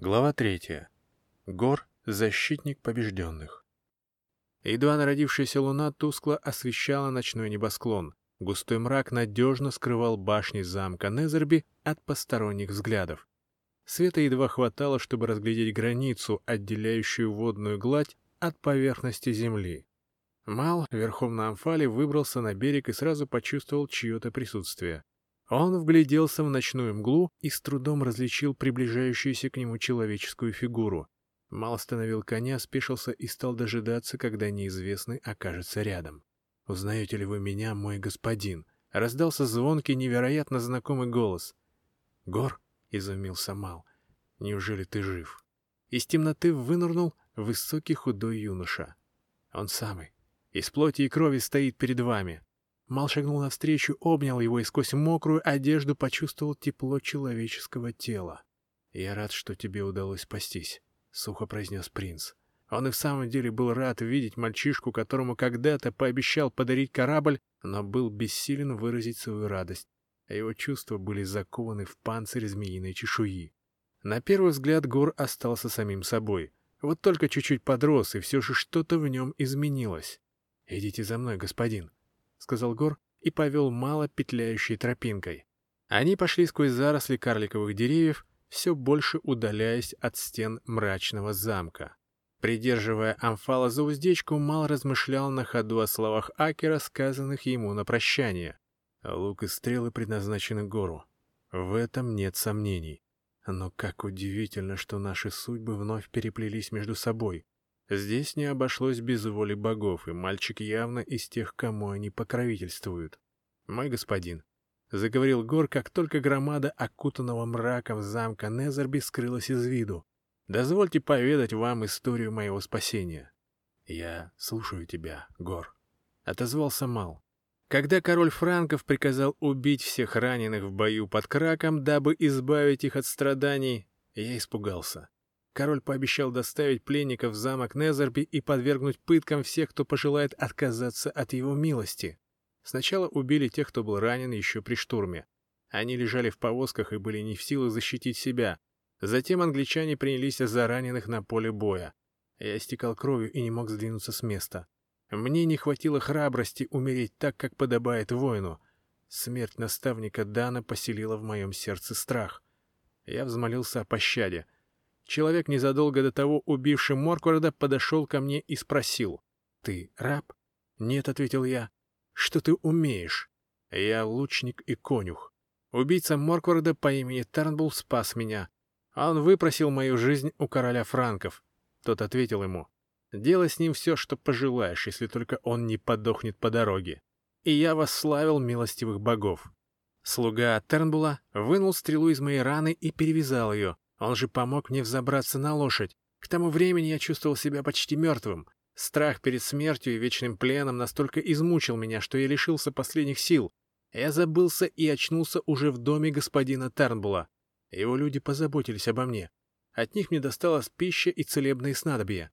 Глава третья. Гор — защитник побежденных. Едва народившаяся луна тускло освещала ночной небосклон. Густой мрак надежно скрывал башни замка Незерби от посторонних взглядов. Света едва хватало, чтобы разглядеть границу, отделяющую водную гладь от поверхности земли. Мал верхом на амфале выбрался на берег и сразу почувствовал чье-то присутствие. Он вгляделся в ночную мглу и с трудом различил приближающуюся к нему человеческую фигуру. Мал остановил коня, спешился и стал дожидаться, когда неизвестный окажется рядом. «Узнаете ли вы меня, мой господин?» Раздался звонкий, невероятно знакомый голос. «Гор?» — изумился Мал. «Неужели ты жив?» Из темноты вынырнул высокий худой юноша. «Он самый. Из плоти и крови стоит перед вами. Мал шагнул навстречу, обнял его и сквозь мокрую одежду почувствовал тепло человеческого тела. «Я рад, что тебе удалось спастись», — сухо произнес принц. Он и в самом деле был рад видеть мальчишку, которому когда-то пообещал подарить корабль, но был бессилен выразить свою радость, а его чувства были закованы в панцирь змеиной чешуи. На первый взгляд Гор остался самим собой. Вот только чуть-чуть подрос, и все же что-то в нем изменилось. «Идите за мной, господин», — сказал Гор и повел мало петляющей тропинкой. Они пошли сквозь заросли карликовых деревьев, все больше удаляясь от стен мрачного замка. Придерживая амфала за уздечку, Мал размышлял на ходу о словах Акера, сказанных ему на прощание. Лук и стрелы предназначены гору. В этом нет сомнений. Но как удивительно, что наши судьбы вновь переплелись между собой. Здесь не обошлось без воли богов, и мальчик явно из тех, кому они покровительствуют. «Мой господин», — заговорил Гор, как только громада окутанного мраком замка Незерби скрылась из виду, — «дозвольте поведать вам историю моего спасения». «Я слушаю тебя, Гор», — отозвался Мал. Когда король Франков приказал убить всех раненых в бою под Краком, дабы избавить их от страданий, я испугался. Король пообещал доставить пленников в замок Незерби и подвергнуть пыткам всех, кто пожелает отказаться от его милости. Сначала убили тех, кто был ранен еще при штурме. Они лежали в повозках и были не в силах защитить себя. Затем англичане принялись за раненых на поле боя. Я истекал кровью и не мог сдвинуться с места. Мне не хватило храбрости умереть так, как подобает воину. Смерть наставника Дана поселила в моем сердце страх. Я взмолился о пощаде — Человек, незадолго до того убивший Моркварда, подошел ко мне и спросил. «Ты раб?» «Нет», — ответил я. «Что ты умеешь?» «Я лучник и конюх. Убийца Моркварда по имени Тернбул спас меня. Он выпросил мою жизнь у короля франков». Тот ответил ему. «Делай с ним все, что пожелаешь, если только он не подохнет по дороге. И я восславил милостивых богов». Слуга Тернбула вынул стрелу из моей раны и перевязал ее, он же помог мне взобраться на лошадь. К тому времени я чувствовал себя почти мертвым. Страх перед смертью и вечным пленом настолько измучил меня, что я лишился последних сил. Я забылся и очнулся уже в доме господина Тернбула. Его люди позаботились обо мне. От них мне досталась пища и целебные снадобья.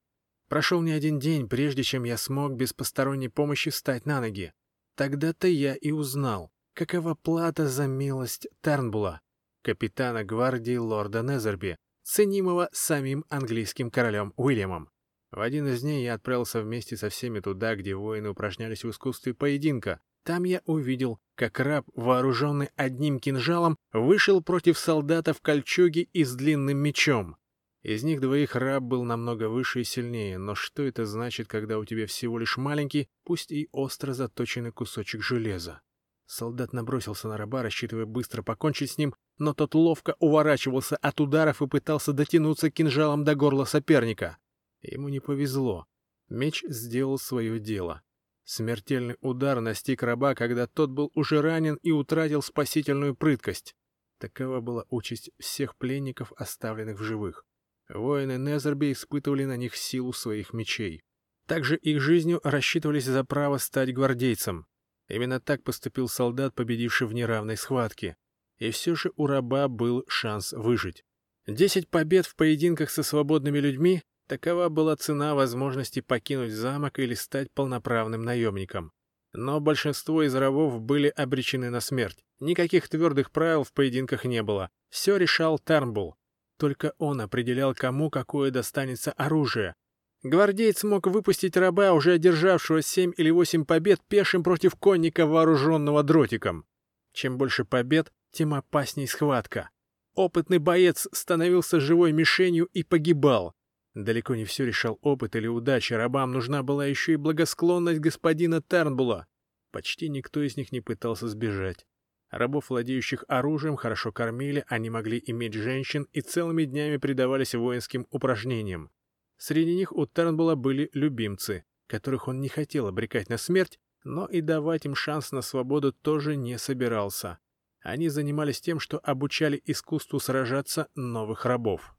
Прошел не один день, прежде чем я смог без посторонней помощи встать на ноги. Тогда-то я и узнал, какова плата за милость Тернбула капитана гвардии лорда Незерби, ценимого самим английским королем Уильямом. В один из дней я отправился вместе со всеми туда, где воины упражнялись в искусстве поединка. Там я увидел, как раб, вооруженный одним кинжалом, вышел против солдата в кольчуге и с длинным мечом. Из них двоих раб был намного выше и сильнее, но что это значит, когда у тебя всего лишь маленький, пусть и остро заточенный кусочек железа? Солдат набросился на раба, рассчитывая быстро покончить с ним, но тот ловко уворачивался от ударов и пытался дотянуться кинжалом до горла соперника. Ему не повезло. Меч сделал свое дело. Смертельный удар настиг раба, когда тот был уже ранен и утратил спасительную прыткость. Такова была участь всех пленников, оставленных в живых. Воины Незерби испытывали на них силу своих мечей. Также их жизнью рассчитывались за право стать гвардейцем. Именно так поступил солдат, победивший в неравной схватке. И все же у раба был шанс выжить. Десять побед в поединках со свободными людьми — такова была цена возможности покинуть замок или стать полноправным наемником. Но большинство из рабов были обречены на смерть. Никаких твердых правил в поединках не было. Все решал Тарнбул. Только он определял, кому какое достанется оружие. Гвардеец мог выпустить раба, уже одержавшего семь или восемь побед, пешим против конника, вооруженного дротиком. Чем больше побед, тем опасней схватка. Опытный боец становился живой мишенью и погибал. Далеко не все решал опыт или удача, рабам нужна была еще и благосклонность господина Тернбула. Почти никто из них не пытался сбежать. Рабов, владеющих оружием, хорошо кормили, они могли иметь женщин и целыми днями предавались воинским упражнениям. Среди них у Тернбула были любимцы, которых он не хотел обрекать на смерть, но и давать им шанс на свободу тоже не собирался. Они занимались тем, что обучали искусству сражаться новых рабов.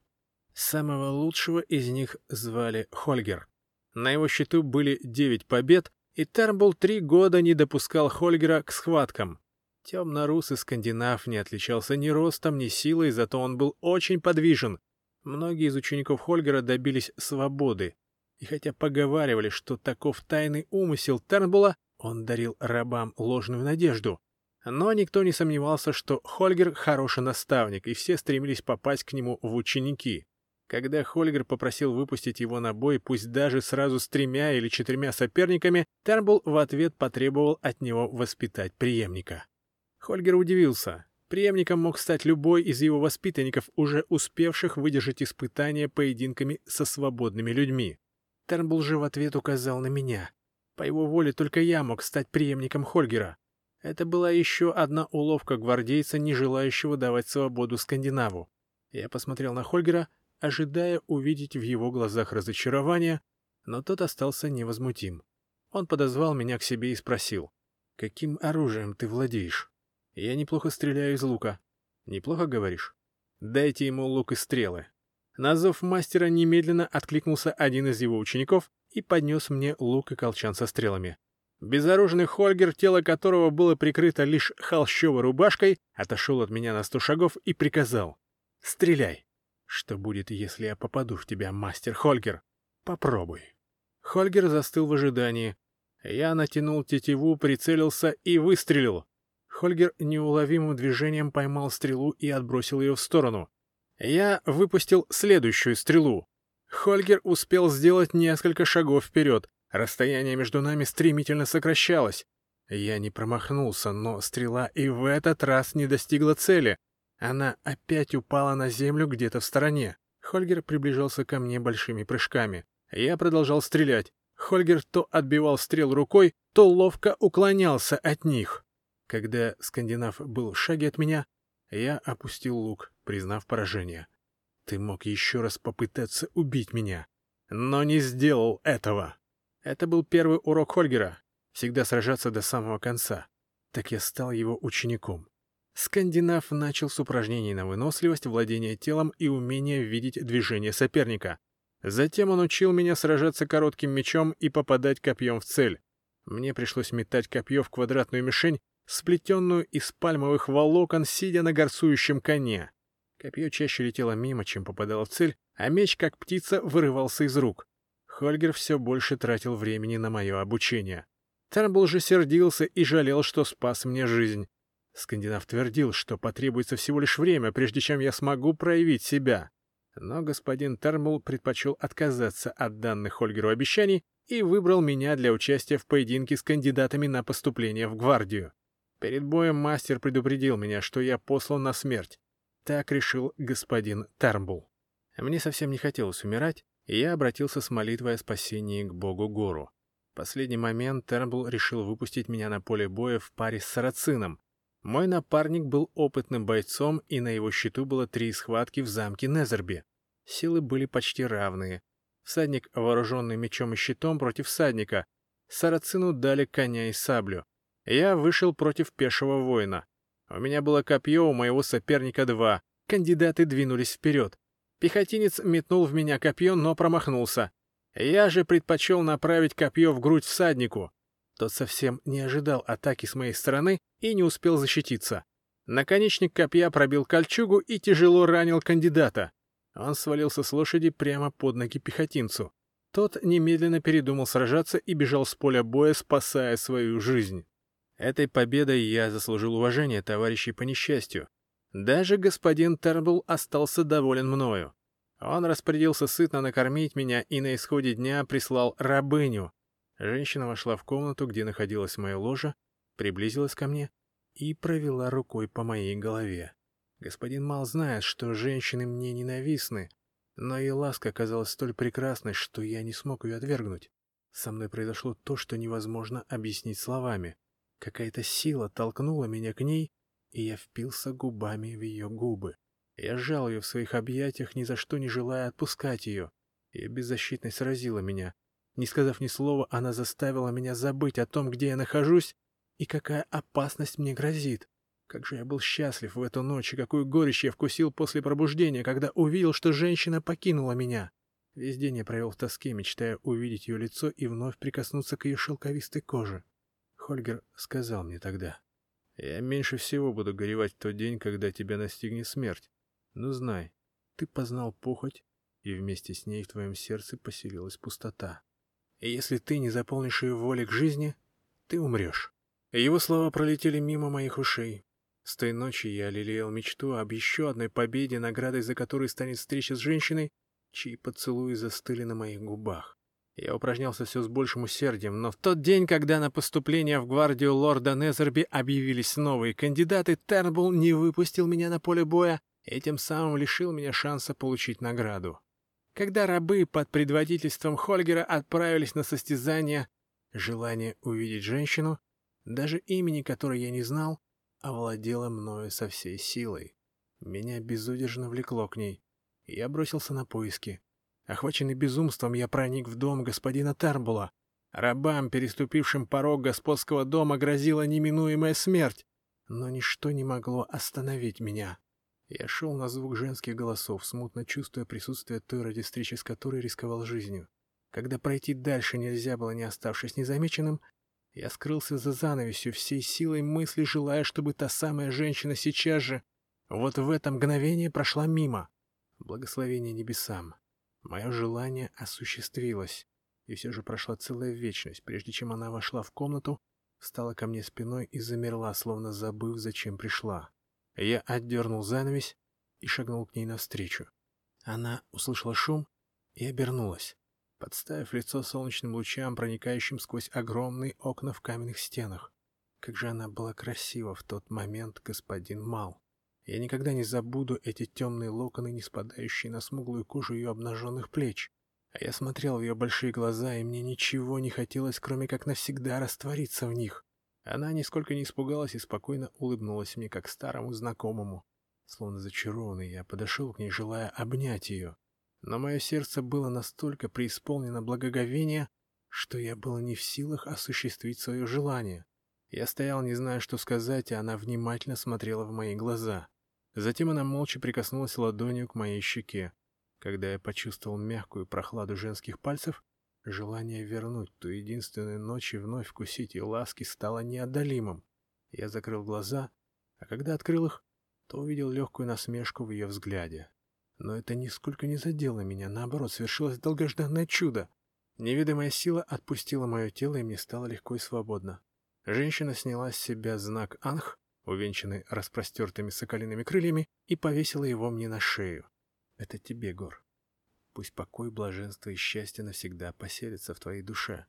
Самого лучшего из них звали Хольгер. На его счету были девять побед, и Тернбул три года не допускал Хольгера к схваткам. Темно-русый скандинав не отличался ни ростом, ни силой, зато он был очень подвижен. Многие из учеников Хольгера добились свободы. И хотя поговаривали, что таков тайный умысел Тернбула, он дарил рабам ложную надежду. Но никто не сомневался, что Хольгер хороший наставник, и все стремились попасть к нему в ученики. Когда Хольгер попросил выпустить его на бой, пусть даже сразу с тремя или четырьмя соперниками, Тернбул в ответ потребовал от него воспитать преемника. Хольгер удивился. Преемником мог стать любой из его воспитанников, уже успевших выдержать испытания поединками со свободными людьми. Тернбул же в ответ указал на меня. По его воле только я мог стать преемником Хольгера. Это была еще одна уловка гвардейца, не желающего давать свободу скандинаву. Я посмотрел на Хольгера, ожидая увидеть в его глазах разочарование, но тот остался невозмутим. Он подозвал меня к себе и спросил, «Каким оружием ты владеешь?» Я неплохо стреляю из лука. Неплохо говоришь? Дайте ему лук и стрелы. На зов мастера немедленно откликнулся один из его учеников и поднес мне лук и колчан со стрелами. Безоружный Хольгер, тело которого было прикрыто лишь холщовой рубашкой, отошел от меня на сто шагов и приказал. «Стреляй!» «Что будет, если я попаду в тебя, мастер Хольгер? Попробуй». Хольгер застыл в ожидании. Я натянул тетиву, прицелился и выстрелил. Хольгер неуловимым движением поймал стрелу и отбросил ее в сторону. Я выпустил следующую стрелу. Хольгер успел сделать несколько шагов вперед. Расстояние между нами стремительно сокращалось. Я не промахнулся, но стрела и в этот раз не достигла цели. Она опять упала на землю где-то в стороне. Хольгер приближался ко мне большими прыжками. Я продолжал стрелять. Хольгер то отбивал стрел рукой, то ловко уклонялся от них. Когда скандинав был в шаге от меня, я опустил лук, признав поражение. Ты мог еще раз попытаться убить меня, но не сделал этого. Это был первый урок Хольгера — всегда сражаться до самого конца. Так я стал его учеником. Скандинав начал с упражнений на выносливость, владение телом и умение видеть движение соперника. Затем он учил меня сражаться коротким мечом и попадать копьем в цель. Мне пришлось метать копье в квадратную мишень, сплетенную из пальмовых волокон, сидя на горсующем коне. Копье чаще летело мимо, чем попадало в цель, а меч, как птица, вырывался из рук. Хольгер все больше тратил времени на мое обучение. Тернбул же сердился и жалел, что спас мне жизнь. Скандинав твердил, что потребуется всего лишь время, прежде чем я смогу проявить себя. Но господин Термул предпочел отказаться от данных Хольгеру обещаний и выбрал меня для участия в поединке с кандидатами на поступление в гвардию. Перед боем мастер предупредил меня, что я послан на смерть. Так решил господин Тармбул. Мне совсем не хотелось умирать, и я обратился с молитвой о спасении к богу Гору. В последний момент Тернбул решил выпустить меня на поле боя в паре с Сарацином. Мой напарник был опытным бойцом, и на его счету было три схватки в замке Незерби. Силы были почти равные. Всадник, вооруженный мечом и щитом против всадника. Сарацину дали коня и саблю. Я вышел против пешего воина. У меня было копье, у моего соперника два. Кандидаты двинулись вперед. Пехотинец метнул в меня копье, но промахнулся. Я же предпочел направить копье в грудь всаднику. Тот совсем не ожидал атаки с моей стороны и не успел защититься. Наконечник копья пробил кольчугу и тяжело ранил кандидата. Он свалился с лошади прямо под ноги пехотинцу. Тот немедленно передумал сражаться и бежал с поля боя, спасая свою жизнь. Этой победой я заслужил уважение товарищей по несчастью. Даже господин Тербл остался доволен мною. Он распорядился сытно накормить меня и на исходе дня прислал рабыню. Женщина вошла в комнату, где находилась моя ложа, приблизилась ко мне и провела рукой по моей голове. Господин Мал знает, что женщины мне ненавистны, но ее ласка оказалась столь прекрасной, что я не смог ее отвергнуть. Со мной произошло то, что невозможно объяснить словами. Какая-то сила толкнула меня к ней, и я впился губами в ее губы. Я сжал ее в своих объятиях, ни за что не желая отпускать ее. Ее беззащитность сразила меня. Не сказав ни слова, она заставила меня забыть о том, где я нахожусь и какая опасность мне грозит. Как же я был счастлив в эту ночь, и какую горечь я вкусил после пробуждения, когда увидел, что женщина покинула меня. Весь день я провел в тоске, мечтая увидеть ее лицо и вновь прикоснуться к ее шелковистой коже. Хольгер сказал мне тогда, «Я меньше всего буду горевать в тот день, когда тебя настигнет смерть. Но знай, ты познал похоть, и вместе с ней в твоем сердце поселилась пустота. И если ты не заполнишь ее волей к жизни, ты умрешь». Его слова пролетели мимо моих ушей. С той ночи я лелеял мечту об еще одной победе, наградой за которой станет встреча с женщиной, чьи поцелуи застыли на моих губах. Я упражнялся все с большим усердием, но в тот день, когда на поступление в гвардию лорда Незерби объявились новые кандидаты, Тернбулл не выпустил меня на поле боя и тем самым лишил меня шанса получить награду. Когда рабы под предводительством Хольгера отправились на состязание, желание увидеть женщину, даже имени которой я не знал, овладела мною со всей силой. Меня безудержно влекло к ней, и я бросился на поиски. Охваченный безумством, я проник в дом господина Тарбула. Рабам, переступившим порог господского дома, грозила неминуемая смерть, но ничто не могло остановить меня. Я шел на звук женских голосов, смутно чувствуя присутствие той, ради встречи с которой рисковал жизнью. Когда пройти дальше нельзя было, не оставшись незамеченным, я скрылся за занавесью, всей силой мысли желая, чтобы та самая женщина сейчас же, вот в это мгновение прошла мимо. Благословение небесам. Мое желание осуществилось. И все же прошла целая вечность, прежде чем она вошла в комнату, встала ко мне спиной и замерла, словно забыв, зачем пришла. Я отдернул занавесь и шагнул к ней навстречу. Она услышала шум и обернулась подставив лицо солнечным лучам, проникающим сквозь огромные окна в каменных стенах. Как же она была красива в тот момент, господин Мал. Я никогда не забуду эти темные локоны, не спадающие на смуглую кожу ее обнаженных плеч. А я смотрел в ее большие глаза, и мне ничего не хотелось, кроме как навсегда раствориться в них. Она нисколько не испугалась и спокойно улыбнулась мне, как старому знакомому. Словно зачарованный, я подошел к ней, желая обнять ее но мое сердце было настолько преисполнено благоговения, что я был не в силах осуществить свое желание. Я стоял, не зная, что сказать, и она внимательно смотрела в мои глаза. Затем она молча прикоснулась ладонью к моей щеке. Когда я почувствовал мягкую прохладу женских пальцев, желание вернуть ту единственную ночь и вновь вкусить ее ласки стало неодолимым. Я закрыл глаза, а когда открыл их, то увидел легкую насмешку в ее взгляде. Но это нисколько не задело меня, наоборот, свершилось долгожданное чудо. Невидимая сила отпустила мое тело, и мне стало легко и свободно. Женщина сняла с себя знак «Анх», увенчанный распростертыми соколиными крыльями, и повесила его мне на шею. «Это тебе, Гор. Пусть покой, блаженство и счастье навсегда поселятся в твоей душе».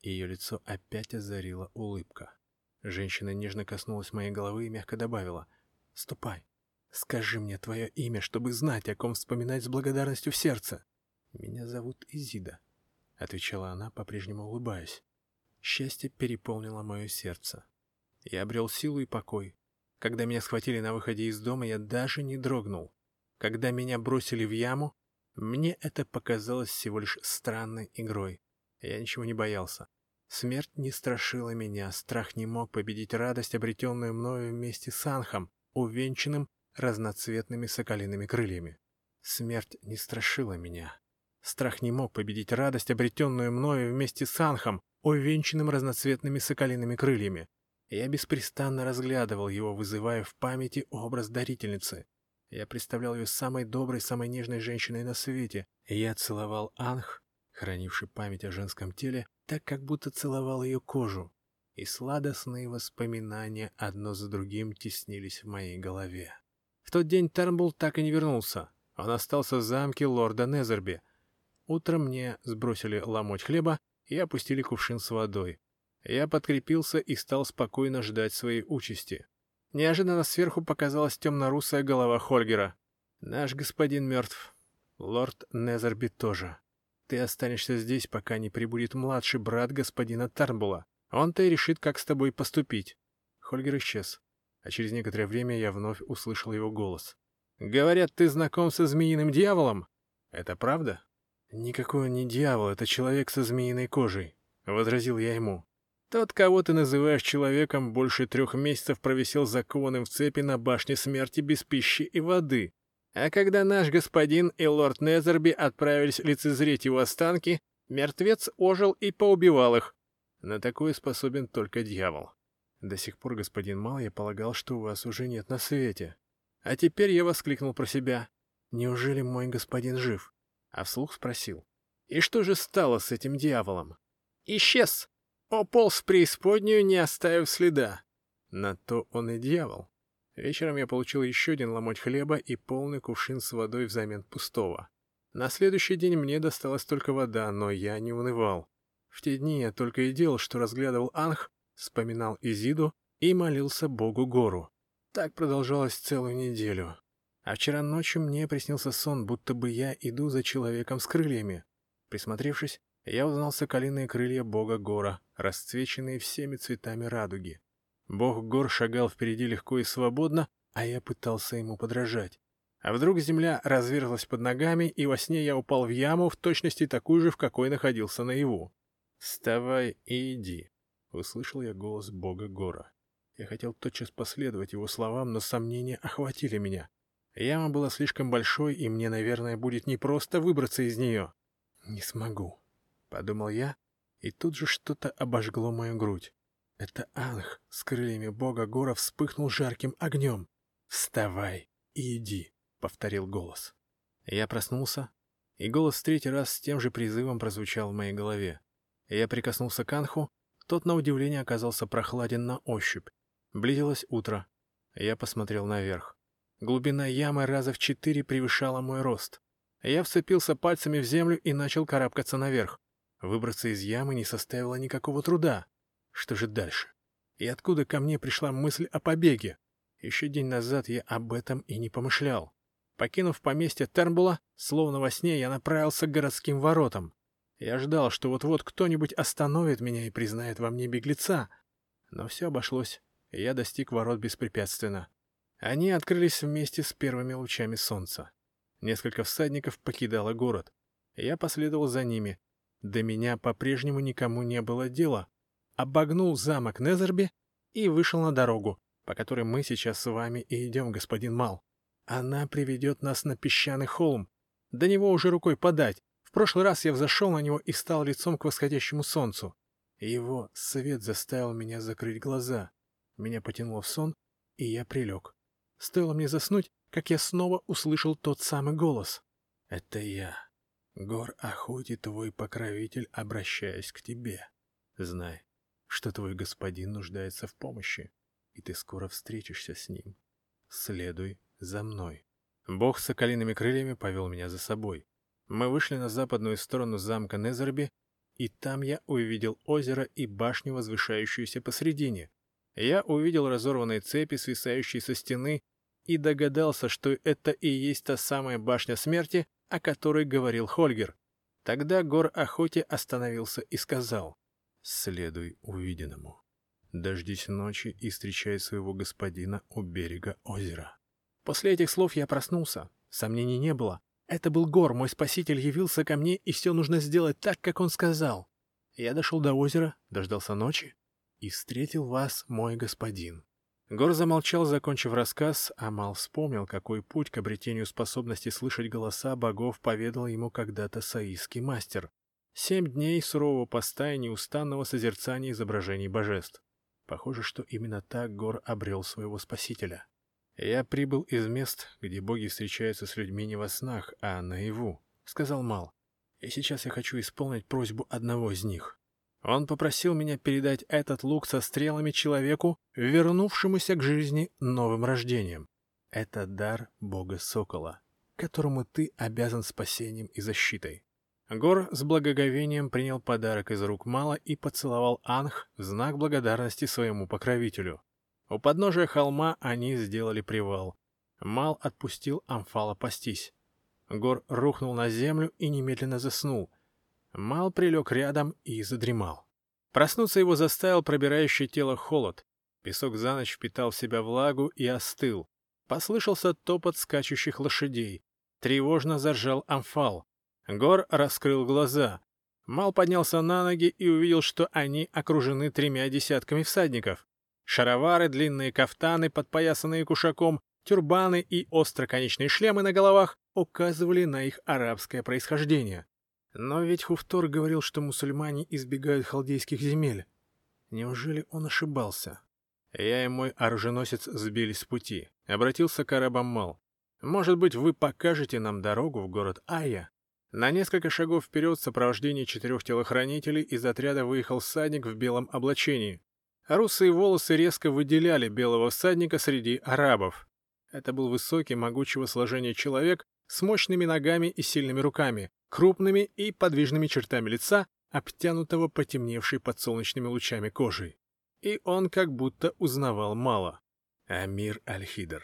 Ее лицо опять озарила улыбка. Женщина нежно коснулась моей головы и мягко добавила «Ступай, Скажи мне твое имя, чтобы знать, о ком вспоминать с благодарностью в сердце. Меня зовут Изида, — отвечала она, по-прежнему улыбаясь. Счастье переполнило мое сердце. Я обрел силу и покой. Когда меня схватили на выходе из дома, я даже не дрогнул. Когда меня бросили в яму, мне это показалось всего лишь странной игрой. Я ничего не боялся. Смерть не страшила меня, страх не мог победить радость, обретенную мною вместе с Анхом, увенчанным разноцветными соколиными крыльями. Смерть не страшила меня. Страх не мог победить радость, обретенную мною вместе с Анхом, увенчанным разноцветными соколиными крыльями. Я беспрестанно разглядывал его, вызывая в памяти образ дарительницы. Я представлял ее самой доброй, самой нежной женщиной на свете. Я целовал Анх, хранивший память о женском теле, так как будто целовал ее кожу. И сладостные воспоминания одно за другим теснились в моей голове. В тот день Тернбулл так и не вернулся. Он остался в замке лорда Незерби. Утром мне сбросили ломоть хлеба и опустили кувшин с водой. Я подкрепился и стал спокойно ждать своей участи. Неожиданно сверху показалась темно-русая голова Хольгера. «Наш господин мертв. Лорд Незерби тоже. Ты останешься здесь, пока не прибудет младший брат господина Тарнбула. Он-то и решит, как с тобой поступить». Хольгер исчез, а через некоторое время я вновь услышал его голос. «Говорят, ты знаком со змеиным дьяволом? Это правда?» «Никакой он не дьявол, это человек со змеиной кожей», — возразил я ему. Тот, кого ты называешь человеком, больше трех месяцев провисел закованным в цепи на башне смерти без пищи и воды. А когда наш господин и лорд Незерби отправились лицезреть его останки, мертвец ожил и поубивал их. На такое способен только дьявол. До сих пор, господин Мал, я полагал, что у вас уже нет на свете. А теперь я воскликнул про себя. Неужели мой господин жив? А вслух спросил. И что же стало с этим дьяволом? Исчез, Ополз в преисподнюю, не оставив следа. На то он и дьявол. Вечером я получил еще один ломоть хлеба и полный кувшин с водой взамен пустого. На следующий день мне досталась только вода, но я не унывал. В те дни я только и делал, что разглядывал Анх, вспоминал Изиду и молился Богу Гору. Так продолжалось целую неделю. А вчера ночью мне приснился сон, будто бы я иду за человеком с крыльями. Присмотревшись, я узнал соколиные крылья бога Гора, расцвеченные всеми цветами радуги. Бог Гор шагал впереди легко и свободно, а я пытался ему подражать. А вдруг земля разверзлась под ногами, и во сне я упал в яму в точности такую же, в какой находился наяву. «Вставай и иди», — услышал я голос бога Гора. Я хотел тотчас последовать его словам, но сомнения охватили меня. Яма была слишком большой, и мне, наверное, будет непросто выбраться из нее. Не смогу. — подумал я, и тут же что-то обожгло мою грудь. Это Анх с крыльями бога Гора вспыхнул жарким огнем. «Вставай и иди», — повторил голос. Я проснулся, и голос в третий раз с тем же призывом прозвучал в моей голове. Я прикоснулся к Анху, тот на удивление оказался прохладен на ощупь. Близилось утро. Я посмотрел наверх. Глубина ямы раза в четыре превышала мой рост. Я вцепился пальцами в землю и начал карабкаться наверх. Выбраться из ямы не составило никакого труда. Что же дальше? И откуда ко мне пришла мысль о побеге? Еще день назад я об этом и не помышлял. Покинув поместье Тернбула, словно во сне я направился к городским воротам. Я ждал, что вот-вот кто-нибудь остановит меня и признает во мне беглеца. Но все обошлось, и я достиг ворот беспрепятственно. Они открылись вместе с первыми лучами солнца. Несколько всадников покидало город. Я последовал за ними, до меня по-прежнему никому не было дела. Обогнул замок Незерби и вышел на дорогу, по которой мы сейчас с вами и идем, господин Мал. Она приведет нас на песчаный холм. До него уже рукой подать. В прошлый раз я взошел на него и стал лицом к восходящему солнцу. Его свет заставил меня закрыть глаза. Меня потянуло в сон, и я прилег. Стоило мне заснуть, как я снова услышал тот самый голос. Это я. Гор охоти твой покровитель, обращаясь к тебе. Знай, что твой господин нуждается в помощи, и ты скоро встретишься с ним. Следуй за мной. Бог с соколиными крыльями повел меня за собой. Мы вышли на западную сторону замка Незерби, и там я увидел озеро и башню, возвышающуюся посредине. Я увидел разорванные цепи, свисающие со стены, и догадался, что это и есть та самая башня смерти, о которой говорил Хольгер. Тогда Гор Охоте остановился и сказал, «Следуй увиденному. Дождись ночи и встречай своего господина у берега озера». После этих слов я проснулся. Сомнений не было. Это был Гор, мой спаситель явился ко мне, и все нужно сделать так, как он сказал. Я дошел до озера, дождался ночи и встретил вас, мой господин. Гор замолчал, закончив рассказ, а Мал вспомнил, какой путь к обретению способности слышать голоса богов поведал ему когда-то саистский мастер. Семь дней сурового поста и неустанного созерцания изображений божеств. Похоже, что именно так Гор обрел своего спасителя. «Я прибыл из мест, где боги встречаются с людьми не во снах, а наяву», — сказал Мал. «И сейчас я хочу исполнить просьбу одного из них». Он попросил меня передать этот лук со стрелами человеку, вернувшемуся к жизни новым рождением. Это дар бога Сокола, которому ты обязан спасением и защитой. Гор с благоговением принял подарок из рук Мала и поцеловал Анх в знак благодарности своему покровителю. У подножия холма они сделали привал. Мал отпустил Амфала пастись. Гор рухнул на землю и немедленно заснул. Мал прилег рядом и задремал. Проснуться его заставил пробирающий тело холод. Песок за ночь впитал в себя влагу и остыл. Послышался топот скачущих лошадей. Тревожно заржал Амфал. Гор раскрыл глаза. Мал поднялся на ноги и увидел, что они окружены тремя десятками всадников. Шаровары, длинные кафтаны, подпоясанные кушаком, тюрбаны и остроконечные шлемы на головах указывали на их арабское происхождение. Но ведь Хуфтор говорил, что мусульмане избегают халдейских земель. Неужели он ошибался? Я и мой оруженосец сбились с пути. Обратился к арабам Мал. Может быть, вы покажете нам дорогу в город Айя? На несколько шагов вперед в сопровождении четырех телохранителей из отряда выехал всадник в белом облачении. Русые волосы резко выделяли белого всадника среди арабов. Это был высокий, могучего сложения человек с мощными ногами и сильными руками, крупными и подвижными чертами лица, обтянутого потемневшей под солнечными лучами кожей. И он как будто узнавал мало. «Амир Аль-Хидр,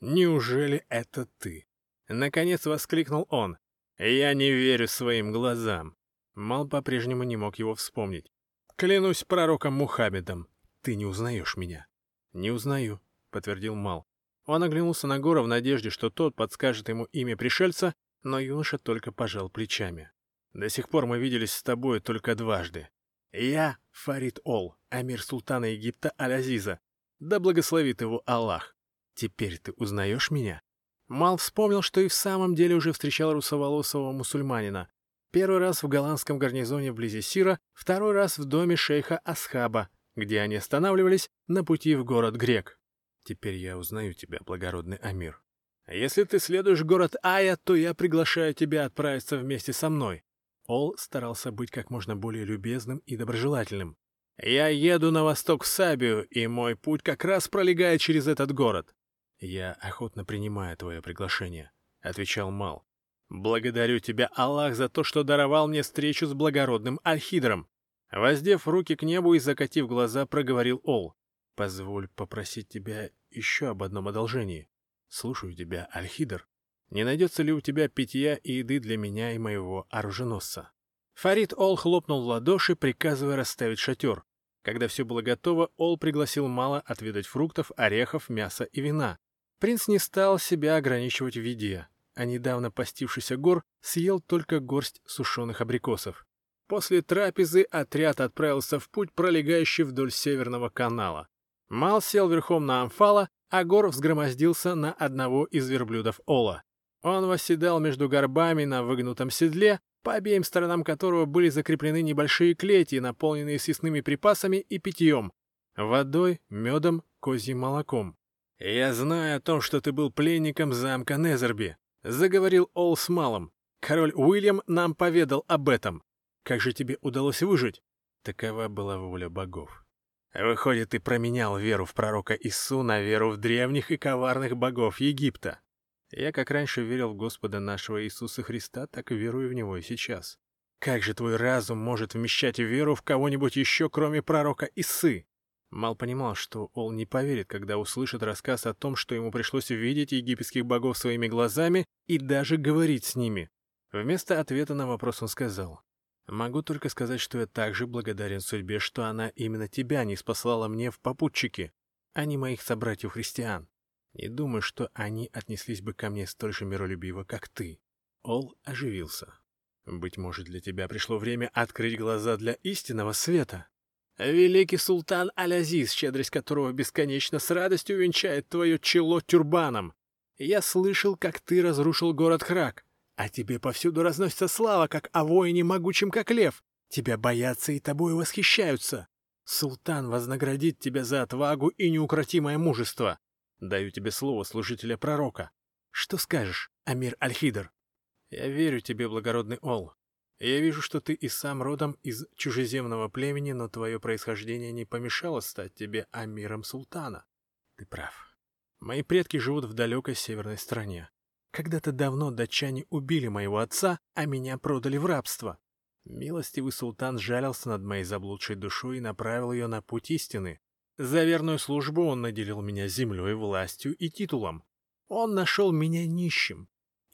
неужели это ты?» Наконец воскликнул он. Я не верю своим глазам. Мал по-прежнему не мог его вспомнить. Клянусь пророком Мухаммедом, ты не узнаешь меня. Не узнаю, подтвердил Мал. Он оглянулся на Гора в надежде, что тот подскажет ему имя пришельца, но юноша только пожал плечами. До сих пор мы виделись с тобой только дважды. Я Фарид Ол, амир султана Египта Аль-Азиза. Да благословит его Аллах. Теперь ты узнаешь меня? Мал вспомнил, что и в самом деле уже встречал русоволосого мусульманина. Первый раз в голландском гарнизоне вблизи Сира, второй раз в доме шейха Асхаба, где они останавливались на пути в город Грек. Теперь я узнаю тебя, благородный Амир. Если ты следуешь город Ая, то я приглашаю тебя отправиться вместе со мной. Ол старался быть как можно более любезным и доброжелательным. Я еду на восток в Сабию, и мой путь как раз пролегает через этот город. «Я охотно принимаю твое приглашение», — отвечал Мал. «Благодарю тебя, Аллах, за то, что даровал мне встречу с благородным Альхидром». Воздев руки к небу и закатив глаза, проговорил Ол. «Позволь попросить тебя еще об одном одолжении. Слушаю тебя, Альхидр. Не найдется ли у тебя питья и еды для меня и моего оруженосца?» Фарид Ол хлопнул в ладоши, приказывая расставить шатер. Когда все было готово, Ол пригласил Мала отведать фруктов, орехов, мяса и вина. Принц не стал себя ограничивать в виде, а недавно постившийся гор съел только горсть сушеных абрикосов. После трапезы отряд отправился в путь, пролегающий вдоль Северного канала. Мал сел верхом на амфала, а Гор взгромоздился на одного из верблюдов Ола. Он восседал между горбами на выгнутом седле, по обеим сторонам которого были закреплены небольшие клети, наполненные съестными припасами и питьем, водой, медом, козьим молоком. «Я знаю о том, что ты был пленником замка Незерби», — заговорил Ол с малым. «Король Уильям нам поведал об этом. Как же тебе удалось выжить?» Такова была воля богов. Выходит, ты променял веру в пророка Ису на веру в древних и коварных богов Египта. Я как раньше верил в Господа нашего Иисуса Христа, так и верую в Него и сейчас. Как же твой разум может вмещать веру в кого-нибудь еще, кроме пророка Исы? Мал понимал, что Ол не поверит, когда услышит рассказ о том, что ему пришлось видеть египетских богов своими глазами и даже говорить с ними. Вместо ответа на вопрос он сказал, «Могу только сказать, что я также благодарен судьбе, что она именно тебя не спаслала мне в попутчике, а не моих собратьев-христиан. Не думаю, что они отнеслись бы ко мне столь же миролюбиво, как ты». Ол оживился. «Быть может, для тебя пришло время открыть глаза для истинного света?» Великий султан Алязиз, щедрость которого бесконечно с радостью венчает твое чело тюрбаном. Я слышал, как ты разрушил город Храк, а тебе повсюду разносится слава, как о воине могучем, как лев. Тебя боятся и тобой восхищаются. Султан вознаградит тебя за отвагу и неукротимое мужество. Даю тебе слово служителя пророка. Что скажешь, Амир Альхидр? Я верю тебе, благородный Ол. Я вижу, что ты и сам родом из чужеземного племени, но твое происхождение не помешало стать тебе амиром султана. Ты прав. Мои предки живут в далекой северной стране. Когда-то давно датчане убили моего отца, а меня продали в рабство. Милостивый султан жалился над моей заблудшей душой и направил ее на путь истины. За верную службу он наделил меня землей, властью и титулом. Он нашел меня нищим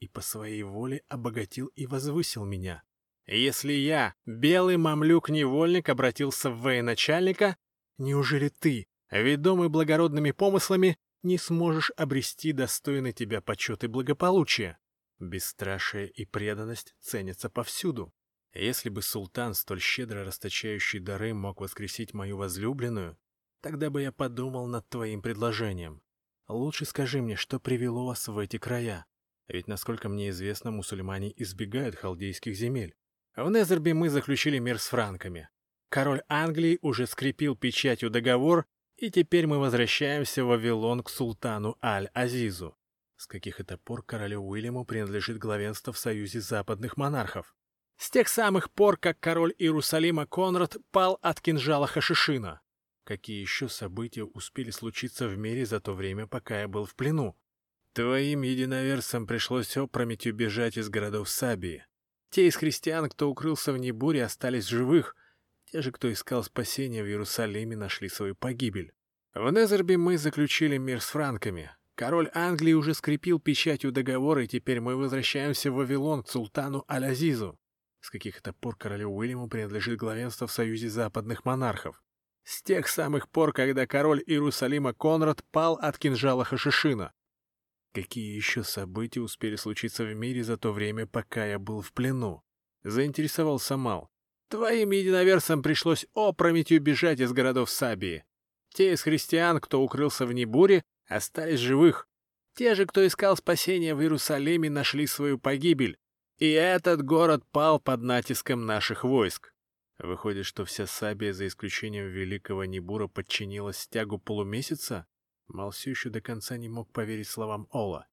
и по своей воле обогатил и возвысил меня. Если я, белый мамлюк-невольник, обратился в военачальника, неужели ты, ведомый благородными помыслами, не сможешь обрести достойный тебя почет и благополучие? Бесстрашие и преданность ценятся повсюду. Если бы султан, столь щедро расточающий дары, мог воскресить мою возлюбленную, тогда бы я подумал над твоим предложением. Лучше скажи мне, что привело вас в эти края. Ведь, насколько мне известно, мусульмане избегают халдейских земель. В Незербе мы заключили мир с франками. Король Англии уже скрепил печатью договор, и теперь мы возвращаемся в Вавилон к султану Аль-Азизу. С каких это пор королю Уильяму принадлежит главенство в союзе западных монархов? С тех самых пор, как король Иерусалима Конрад пал от кинжала Хашишина. Какие еще события успели случиться в мире за то время, пока я был в плену? Твоим единоверцам пришлось опрометью бежать из городов Сабии. Те из христиан, кто укрылся в Небуре, остались живых. Те же, кто искал спасения в Иерусалиме, нашли свою погибель. В Незербе мы заключили мир с франками. Король Англии уже скрепил печатью договора, и теперь мы возвращаемся в Вавилон к султану Аль-Азизу. С каких это пор королю Уильяму принадлежит главенство в союзе западных монархов? С тех самых пор, когда король Иерусалима Конрад пал от кинжала Хашишина. Какие еще события успели случиться в мире за то время, пока я был в плену? Заинтересовался Мал. Твоим единоверцам пришлось опрометью бежать из городов Сабии. Те из христиан, кто укрылся в Небуре, остались живых. Те же, кто искал спасения в Иерусалиме, нашли свою погибель. И этот город пал под натиском наших войск. Выходит, что вся Сабия, за исключением Великого Небура, подчинилась стягу полумесяца? Мал еще до конца не мог поверить словам Ола.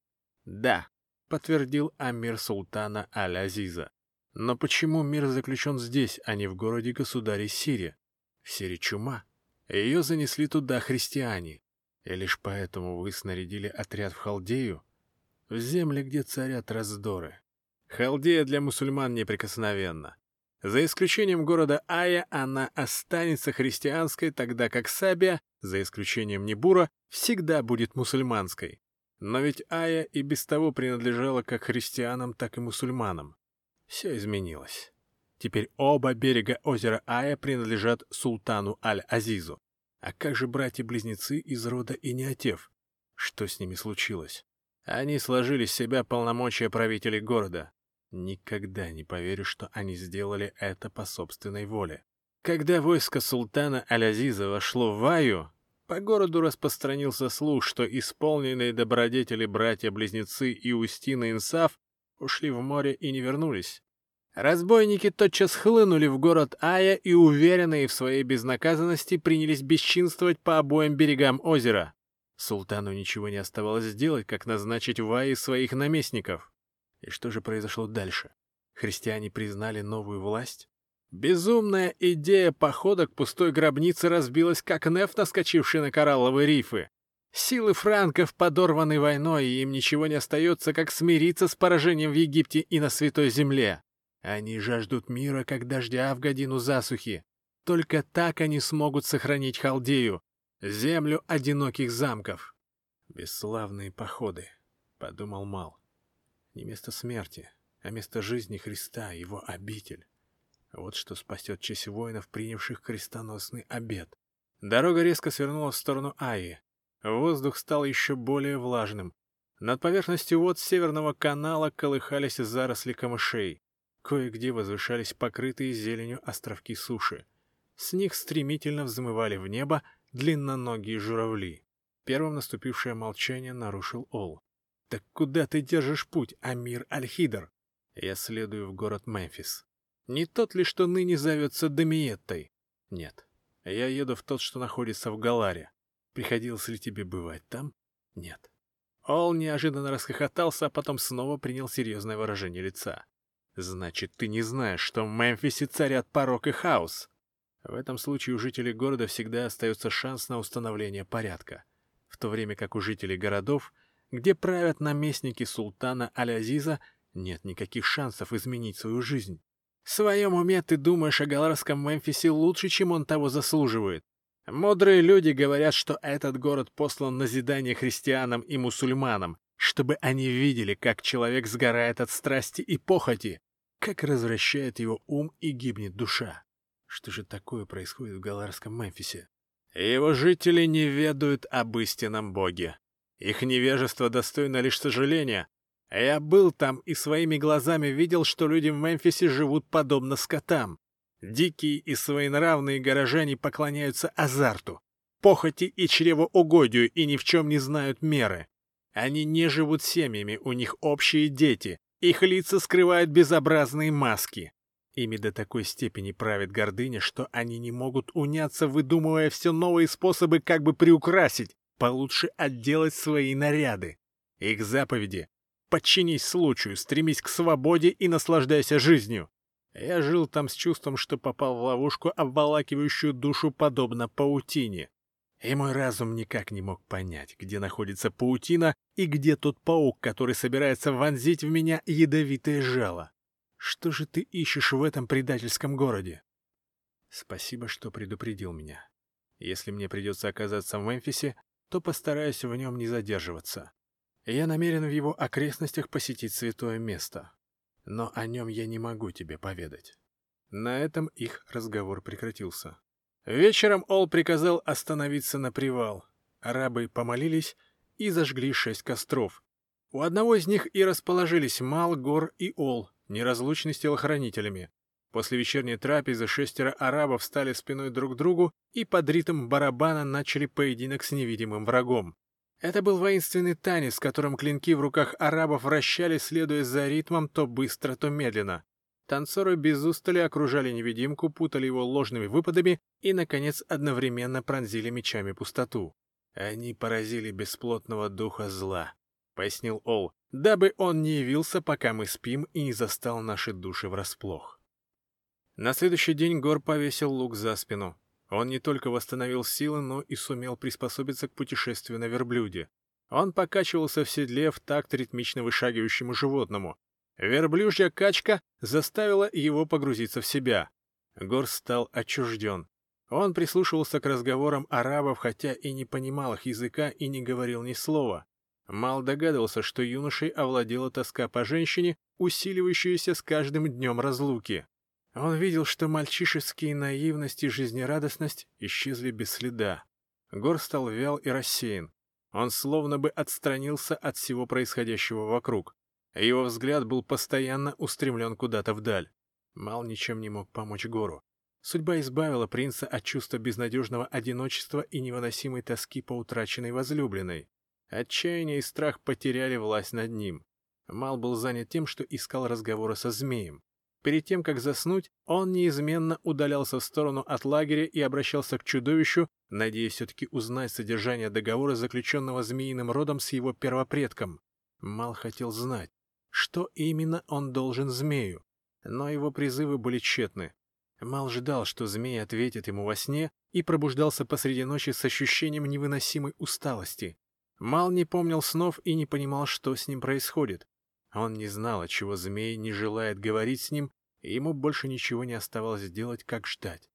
«Да», — подтвердил Амир Султана Аль-Азиза. «Но почему мир заключен здесь, а не в городе государе Сирии? В Сирии чума. Ее занесли туда христиане. И лишь поэтому вы снарядили отряд в Халдею, в земле, где царят раздоры. Халдея для мусульман неприкосновенна. За исключением города Ая, она останется христианской, тогда как Сабия, за исключением Небура, всегда будет мусульманской. Но ведь Ая и без того принадлежала как христианам, так и мусульманам. Все изменилось. Теперь оба берега озера Ая принадлежат султану Аль-Азизу. А как же братья-близнецы из рода Иниатев? Что с ними случилось? Они сложили с себя полномочия правителей города. Никогда не поверю, что они сделали это по собственной воле. Когда войско султана Алязиза вошло в Аю, по городу распространился слух, что исполненные добродетели братья-близнецы и Инсав ушли в море и не вернулись. Разбойники тотчас хлынули в город Ая и, уверенные в своей безнаказанности, принялись бесчинствовать по обоим берегам озера. Султану ничего не оставалось сделать, как назначить в Ае своих наместников. И что же произошло дальше? Христиане признали новую власть? Безумная идея похода к пустой гробнице разбилась, как нефть, наскочивший на коралловые рифы. Силы франков подорваны войной, и им ничего не остается, как смириться с поражением в Египте и на Святой Земле. Они жаждут мира, как дождя в годину засухи. Только так они смогут сохранить Халдею, землю одиноких замков. «Бесславные походы», — подумал Мал. Не место смерти, а место жизни Христа, его обитель. Вот что спасет честь воинов, принявших крестоносный обед. Дорога резко свернула в сторону Аи. Воздух стал еще более влажным. Над поверхностью вод Северного канала колыхались заросли камышей. Кое-где возвышались покрытые зеленью островки суши. С них стремительно взмывали в небо длинноногие журавли. Первым наступившее молчание нарушил Ол. «Так куда ты держишь путь, Амир Аль-Хидр?» «Я следую в город Мемфис. Не тот ли, что ныне зовется Дамиеттой?» «Нет. Я еду в тот, что находится в Галаре. Приходилось ли тебе бывать там?» «Нет». Ол неожиданно расхохотался, а потом снова принял серьезное выражение лица. «Значит, ты не знаешь, что в Мемфисе царят порок и хаос?» В этом случае у жителей города всегда остается шанс на установление порядка. В то время как у жителей городов, где правят наместники султана Алязиза, нет никаких шансов изменить свою жизнь. В своем уме ты думаешь о галарском Мемфисе лучше, чем он того заслуживает. Мудрые люди говорят, что этот город послан назидание христианам и мусульманам, чтобы они видели, как человек сгорает от страсти и похоти, как развращает его ум и гибнет душа. Что же такое происходит в галарском Мемфисе? Его жители не ведают об истинном боге. Их невежество достойно лишь сожаления, я был там и своими глазами видел, что люди в Мемфисе живут подобно скотам. Дикие и своенравные горожане поклоняются азарту, похоти и чревоугодию и ни в чем не знают меры. Они не живут семьями, у них общие дети, их лица скрывают безобразные маски. Ими до такой степени правит гордыня, что они не могут уняться, выдумывая все новые способы как бы приукрасить, получше отделать свои наряды. Их заповеди Подчинись случаю, стремись к свободе и наслаждайся жизнью. Я жил там с чувством, что попал в ловушку, обволакивающую душу подобно паутине. И мой разум никак не мог понять, где находится паутина и где тот паук, который собирается вонзить в меня ядовитое жало. Что же ты ищешь в этом предательском городе? Спасибо, что предупредил меня. Если мне придется оказаться в Мемфисе, то постараюсь в нем не задерживаться. Я намерен в его окрестностях посетить святое место. Но о нем я не могу тебе поведать. На этом их разговор прекратился. Вечером Ол приказал остановиться на привал. Арабы помолились и зажгли шесть костров. У одного из них и расположились Мал, Гор и Ол, неразлучны с телохранителями. После вечерней трапезы шестеро арабов стали спиной друг к другу и под ритм барабана начали поединок с невидимым врагом. Это был воинственный танец, в котором клинки в руках арабов вращались, следуя за ритмом то быстро, то медленно. Танцоры без устали окружали невидимку, путали его ложными выпадами и, наконец, одновременно пронзили мечами пустоту. «Они поразили бесплотного духа зла», — пояснил Ол, «дабы он не явился, пока мы спим и не застал наши души врасплох». На следующий день Гор повесил лук за спину. Он не только восстановил силы, но и сумел приспособиться к путешествию на верблюде. Он покачивался в седле в такт ритмично вышагивающему животному. Верблюжья качка заставила его погрузиться в себя. Гор стал отчужден. Он прислушивался к разговорам арабов, хотя и не понимал их языка и не говорил ни слова. Мал догадывался, что юношей овладела тоска по женщине, усиливающаяся с каждым днем разлуки. Он видел, что мальчишеские наивность и жизнерадостность исчезли без следа. Гор стал вял и рассеян. Он словно бы отстранился от всего происходящего вокруг. Его взгляд был постоянно устремлен куда-то вдаль. Мал ничем не мог помочь Гору. Судьба избавила принца от чувства безнадежного одиночества и невыносимой тоски по утраченной возлюбленной. Отчаяние и страх потеряли власть над ним. Мал был занят тем, что искал разговора со змеем. Перед тем, как заснуть, он неизменно удалялся в сторону от лагеря и обращался к чудовищу, надеясь все-таки узнать содержание договора, заключенного змеиным родом с его первопредком. Мал хотел знать, что именно он должен змею, но его призывы были тщетны. Мал ждал, что змей ответит ему во сне, и пробуждался посреди ночи с ощущением невыносимой усталости. Мал не помнил снов и не понимал, что с ним происходит. Он не знал, отчего змей не желает говорить с ним, и ему больше ничего не оставалось делать, как ждать.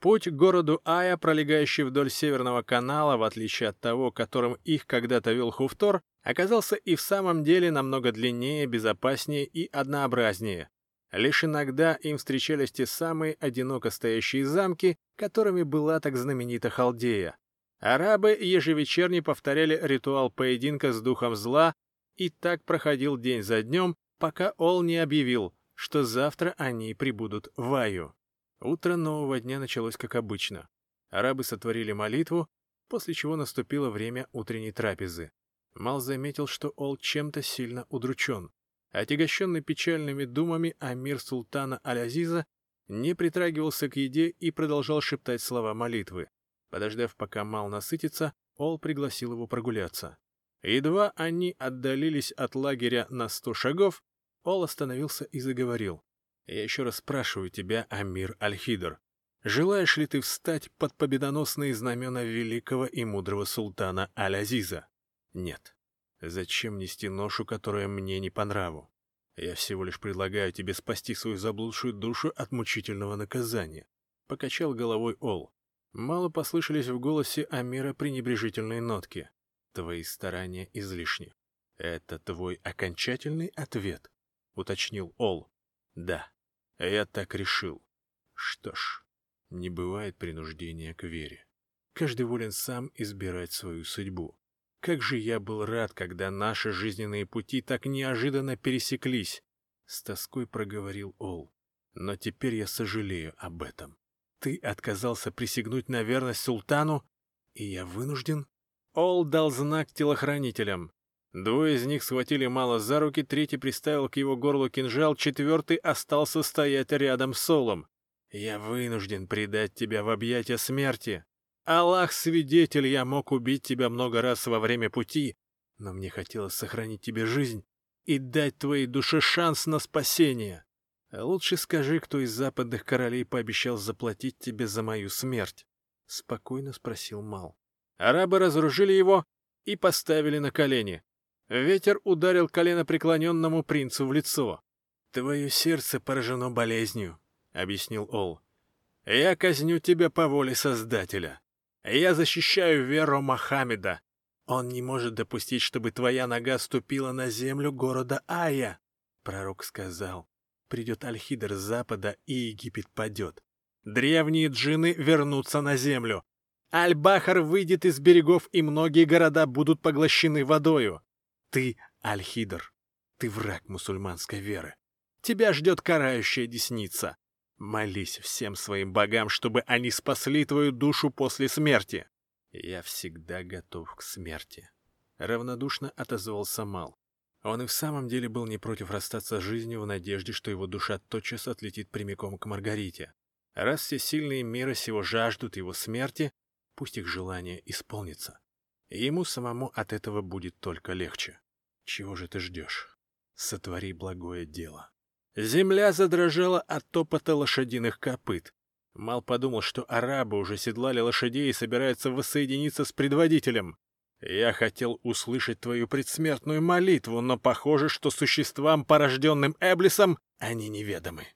Путь к городу Ая, пролегающий вдоль Северного канала, в отличие от того, которым их когда-то вел Хуфтор, оказался и в самом деле намного длиннее, безопаснее и однообразнее. Лишь иногда им встречались те самые одиноко стоящие замки, которыми была так знаменита Халдея. Арабы ежевечерне повторяли ритуал поединка с духом зла, и так проходил день за днем, пока Ол не объявил, что завтра они прибудут в Аю. Утро нового дня началось как обычно. Арабы сотворили молитву, после чего наступило время утренней трапезы. Мал заметил, что Ол чем-то сильно удручен. Отягощенный печальными думами, Амир султана Аль-Азиза не притрагивался к еде и продолжал шептать слова молитвы. Подождав, пока Мал насытится, Ол пригласил его прогуляться. Едва они отдалились от лагеря на сто шагов, Ол остановился и заговорил. «Я еще раз спрашиваю тебя, Амир Аль-Хидр, Желаешь ли ты встать под победоносные знамена великого и мудрого султана Аль-Азиза? Нет. Зачем нести ношу, которая мне не по нраву? Я всего лишь предлагаю тебе спасти свою заблудшую душу от мучительного наказания. Покачал головой Ол. Мало послышались в голосе Амира пренебрежительные нотки. Твои старания излишни. Это твой окончательный ответ, уточнил Ол. Да, я так решил. Что ж, не бывает принуждения к вере. Каждый волен сам избирать свою судьбу. Как же я был рад, когда наши жизненные пути так неожиданно пересеклись, с тоской проговорил Ол. Но теперь я сожалею об этом. Ты отказался присягнуть на верность султану, и я вынужден? Ол дал знак телохранителям. Двое из них схватили мало за руки, третий приставил к его горлу кинжал, четвертый остался стоять рядом с Олом. Я вынужден предать тебя в объятия смерти. Аллах свидетель, я мог убить тебя много раз во время пути, но мне хотелось сохранить тебе жизнь и дать твоей душе шанс на спасение. Лучше скажи, кто из западных королей пообещал заплатить тебе за мою смерть? — спокойно спросил Мал. Арабы разоружили его и поставили на колени. Ветер ударил колено преклоненному принцу в лицо. «Твое сердце поражено болезнью», — объяснил Ол. «Я казню тебя по воле Создателя. Я защищаю веру Мохаммеда. Он не может допустить, чтобы твоя нога ступила на землю города Ая». Пророк сказал, «Придет Альхидр с запада, и Египет падет. Древние джины вернутся на землю. Аль-Бахар выйдет из берегов, и многие города будут поглощены водою. Ты Аль-Хидр. Ты враг мусульманской веры. Тебя ждет карающая десница. Молись всем своим богам, чтобы они спасли твою душу после смерти. Я всегда готов к смерти. Равнодушно отозвался Мал. Он и в самом деле был не против расстаться с жизнью в надежде, что его душа тотчас отлетит прямиком к Маргарите. Раз все сильные мира сего жаждут его смерти, пусть их желание исполнится. ему самому от этого будет только легче. Чего же ты ждешь? Сотвори благое дело. Земля задрожала от топота лошадиных копыт. Мал подумал, что арабы уже седлали лошадей и собираются воссоединиться с предводителем. Я хотел услышать твою предсмертную молитву, но похоже, что существам, порожденным Эблисом, они неведомы.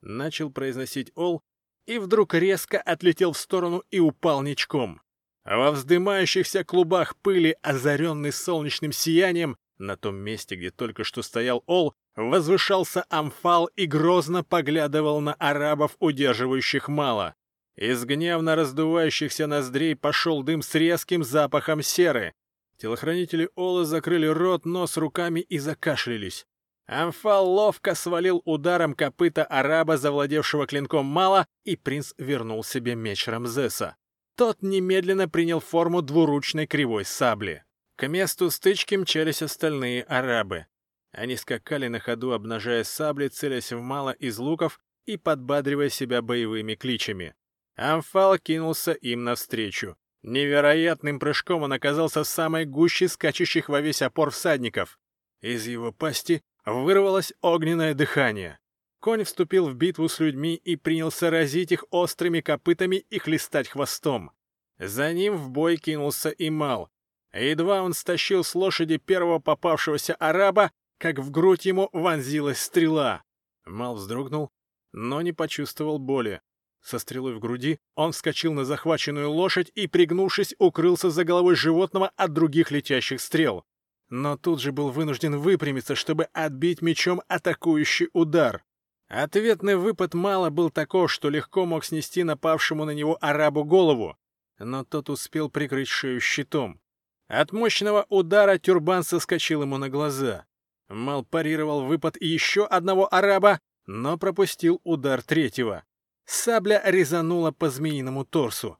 Начал произносить Ол, и вдруг резко отлетел в сторону и упал ничком. Во вздымающихся клубах пыли, озаренный солнечным сиянием, на том месте, где только что стоял Ол, возвышался Амфал и грозно поглядывал на арабов, удерживающих мало. Из гневно раздувающихся ноздрей пошел дым с резким запахом серы. Телохранители Ола закрыли рот, нос руками и закашлялись. Амфал ловко свалил ударом копыта араба, завладевшего клинком мало, и принц вернул себе меч Рамзеса. Тот немедленно принял форму двуручной кривой сабли. К месту стычки мчались остальные арабы. Они скакали на ходу, обнажая сабли, целясь в мало из луков и подбадривая себя боевыми кличами. Амфал кинулся им навстречу. Невероятным прыжком он оказался в самой гуще скачущих во весь опор всадников. Из его пасти вырвалось огненное дыхание. Конь вступил в битву с людьми и принялся разить их острыми копытами и хлестать хвостом. За ним в бой кинулся и Мал, Едва он стащил с лошади первого попавшегося араба, как в грудь ему вонзилась стрела. Мал вздрогнул, но не почувствовал боли. Со стрелой в груди он вскочил на захваченную лошадь и, пригнувшись, укрылся за головой животного от других летящих стрел. Но тут же был вынужден выпрямиться, чтобы отбить мечом атакующий удар. Ответный выпад Мала был таков, что легко мог снести напавшему на него арабу голову, но тот успел прикрыть шею щитом. От мощного удара тюрбан соскочил ему на глаза. Мал парировал выпад еще одного араба, но пропустил удар третьего. Сабля резанула по змеиному торсу.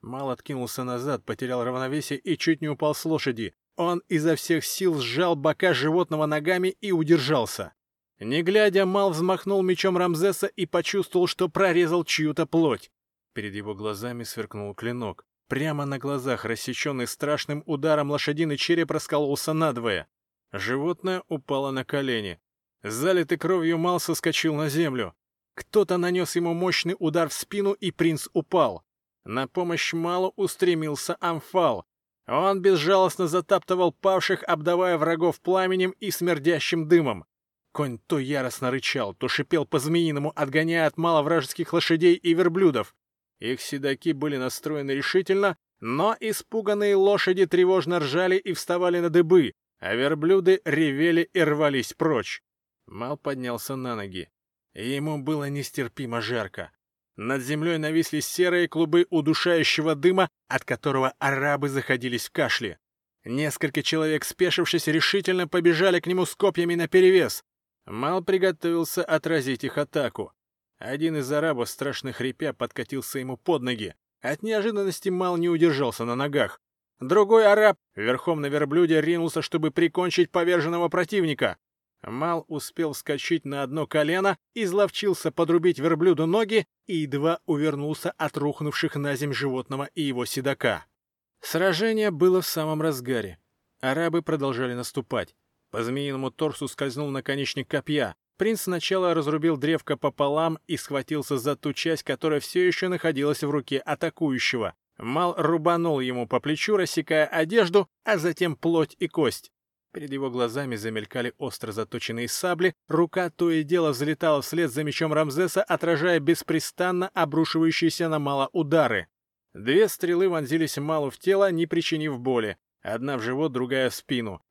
Мал откинулся назад, потерял равновесие и чуть не упал с лошади. Он изо всех сил сжал бока животного ногами и удержался. Не глядя, Мал взмахнул мечом Рамзеса и почувствовал, что прорезал чью-то плоть. Перед его глазами сверкнул клинок. Прямо на глазах, рассеченный страшным ударом, лошадиный череп раскололся надвое. Животное упало на колени. Залитый кровью Мал соскочил на землю. Кто-то нанес ему мощный удар в спину, и принц упал. На помощь Малу устремился Амфал. Он безжалостно затаптывал павших, обдавая врагов пламенем и смердящим дымом. Конь то яростно рычал, то шипел по-змеиному, отгоняя от мало вражеских лошадей и верблюдов. Их седаки были настроены решительно, но испуганные лошади тревожно ржали и вставали на дыбы, а верблюды ревели и рвались прочь. Мал поднялся на ноги. Ему было нестерпимо жарко. Над землей нависли серые клубы удушающего дыма, от которого арабы заходились в кашле. Несколько человек, спешившись, решительно побежали к нему с копьями наперевес. Мал приготовился отразить их атаку. Один из арабов, страшно хрипя, подкатился ему под ноги. От неожиданности Мал не удержался на ногах. Другой араб, верхом на верблюде, ринулся, чтобы прикончить поверженного противника. Мал успел вскочить на одно колено, изловчился подрубить верблюду ноги и едва увернулся от рухнувших на земь животного и его седока. Сражение было в самом разгаре. Арабы продолжали наступать. По змеиному торсу скользнул наконечник копья. Принц сначала разрубил древко пополам и схватился за ту часть, которая все еще находилась в руке атакующего. Мал рубанул ему по плечу, рассекая одежду, а затем плоть и кость. Перед его глазами замелькали остро заточенные сабли, рука то и дело взлетала вслед за мечом Рамзеса, отражая беспрестанно обрушивающиеся на Мала удары. Две стрелы вонзились Малу в тело, не причинив боли. Одна в живот, другая в спину.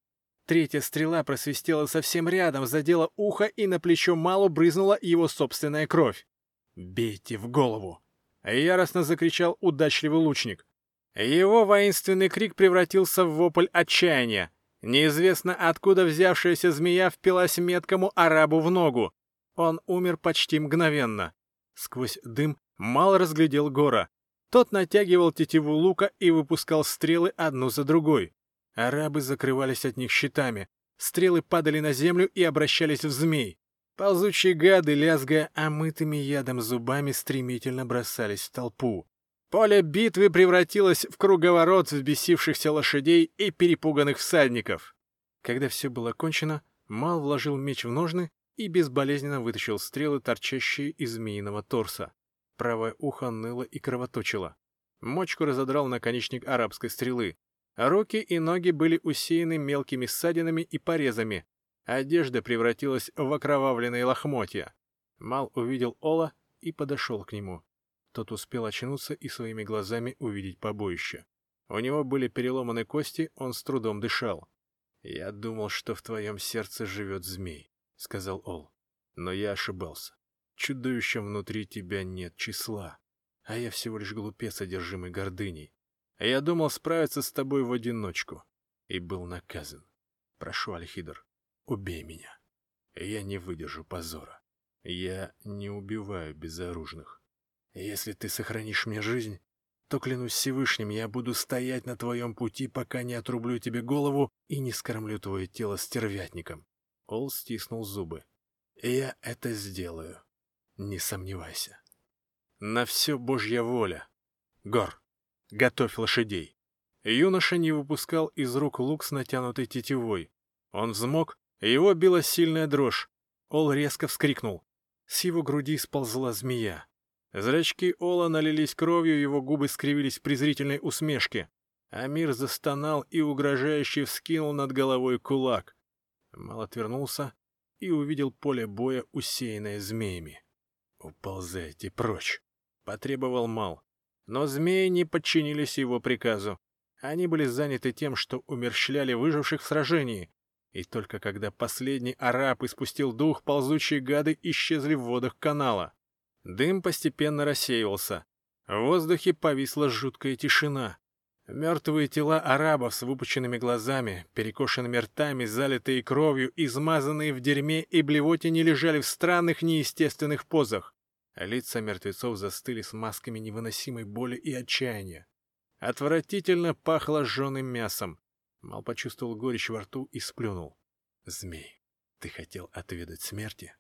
Третья стрела просвистела совсем рядом, задела ухо, и на плечо Малу брызнула его собственная кровь. «Бейте в голову!» — яростно закричал удачливый лучник. Его воинственный крик превратился в вопль отчаяния. Неизвестно откуда взявшаяся змея впилась меткому арабу в ногу. Он умер почти мгновенно. Сквозь дым Мал разглядел Гора. Тот натягивал тетиву лука и выпускал стрелы одну за другой. Арабы закрывались от них щитами. Стрелы падали на землю и обращались в змей. Ползучие гады, лязгая омытыми ядом зубами, стремительно бросались в толпу. Поле битвы превратилось в круговорот взбесившихся лошадей и перепуганных всадников. Когда все было кончено, Мал вложил меч в ножны и безболезненно вытащил стрелы, торчащие из змеиного торса. Правое ухо ныло и кровоточило. Мочку разодрал наконечник арабской стрелы. Руки и ноги были усеяны мелкими ссадинами и порезами. Одежда превратилась в окровавленные лохмотья. Мал увидел Ола и подошел к нему. Тот успел очнуться и своими глазами увидеть побоище. У него были переломаны кости, он с трудом дышал. «Я думал, что в твоем сердце живет змей», — сказал Ол. «Но я ошибался. Чудовищем внутри тебя нет числа, а я всего лишь глупец, одержимый гордыней. Я думал справиться с тобой в одиночку и был наказан. Прошу, Альхидр, убей меня. Я не выдержу позора. Я не убиваю безоружных. Если ты сохранишь мне жизнь, то, клянусь Всевышним, я буду стоять на твоем пути, пока не отрублю тебе голову и не скормлю твое тело стервятником. Ол стиснул зубы. Я это сделаю. Не сомневайся. На все Божья воля. Гор, готовь лошадей. Юноша не выпускал из рук лук с натянутой тетивой. Он взмок, его била сильная дрожь. Ол резко вскрикнул. С его груди сползла змея. Зрачки Ола налились кровью, его губы скривились в презрительной усмешке. Амир застонал и угрожающе вскинул над головой кулак. Мал отвернулся и увидел поле боя, усеянное змеями. «Уползайте прочь!» — потребовал Мал. Но змеи не подчинились его приказу. Они были заняты тем, что умерщвляли выживших в сражении. И только когда последний араб испустил дух, ползучие гады исчезли в водах канала. Дым постепенно рассеивался. В воздухе повисла жуткая тишина. Мертвые тела арабов с выпученными глазами, перекошенными ртами, залитые кровью, измазанные в дерьме и блевотине лежали в странных неестественных позах. Лица мертвецов застыли с масками невыносимой боли и отчаяния. Отвратительно пахло жженым мясом. Мал почувствовал горечь во рту и сплюнул. «Змей, ты хотел отведать смерти?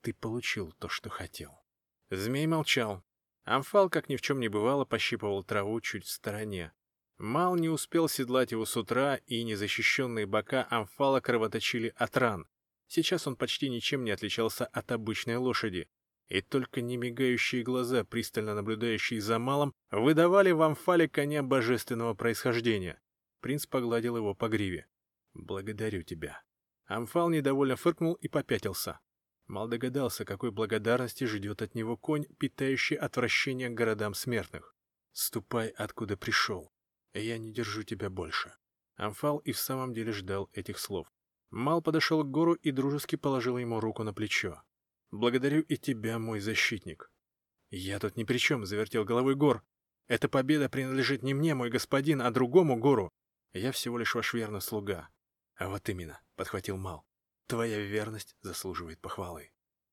Ты получил то, что хотел». Змей молчал. Амфал, как ни в чем не бывало, пощипывал траву чуть в стороне. Мал не успел седлать его с утра, и незащищенные бока Амфала кровоточили от ран. Сейчас он почти ничем не отличался от обычной лошади. и только немигающие глаза, пристально наблюдающие за малом, выдавали в амфале коня божественного происхождения. Принц погладил его по гриве. «Благодарю тебя». Амфал недовольно фыркнул и попятился. Мал догадался, какой благодарности ждет от него конь, питающий отвращение к городам смертных. «Ступай, откуда пришел. Я не держу тебя больше». Амфал и в самом деле ждал этих слов. Мал подошел к гору и дружески положил ему руку на плечо. «Благодарю и тебя, мой защитник». «Я тут ни при чем», — завертел головой гор. «Эта победа принадлежит не мне, мой господин, а другому гору. Я всего лишь ваш верный слуга». «А вот именно», — подхватил Мал. «Твоя верность заслуживает похвалы».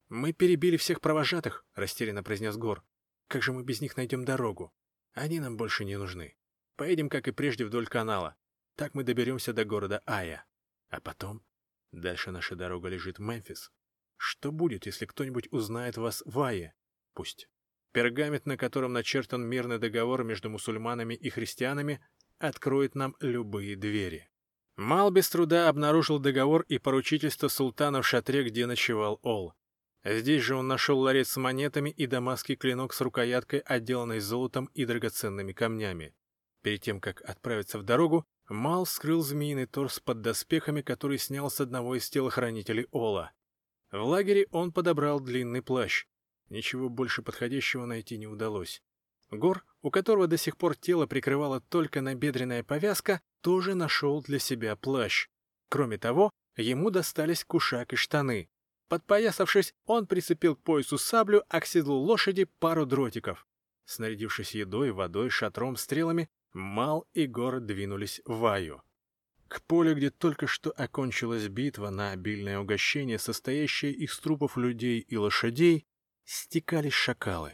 «Мы перебили всех провожатых», — растерянно произнес Гор. «Как же мы без них найдем дорогу? Они нам больше не нужны. Поедем, как и прежде, вдоль канала. Так мы доберемся до города Ая. А потом... Дальше наша дорога лежит Мемфис. Что будет, если кто-нибудь узнает вас в Ае? Пусть. Пергамент, на котором начертан мирный договор между мусульманами и христианами, откроет нам любые двери. Мал без труда обнаружил договор и поручительство султана в шатре, где ночевал Ол. Здесь же он нашел ларец с монетами и дамасский клинок с рукояткой, отделанной золотом и драгоценными камнями. Перед тем, как отправиться в дорогу, Мал скрыл змеиный торс под доспехами, который снял с одного из телохранителей Ола. В лагере он подобрал длинный плащ. Ничего больше подходящего найти не удалось. Гор, у которого до сих пор тело прикрывала только набедренная повязка, тоже нашел для себя плащ. Кроме того, ему достались кушак и штаны. Подпоясавшись, он прицепил к поясу саблю, а к седлу лошади пару дротиков. Снарядившись едой, водой, шатром, стрелами, Мал и Гор двинулись в Ваю. К полю, где только что окончилась битва на обильное угощение, состоящее из трупов людей и лошадей, стекались шакалы.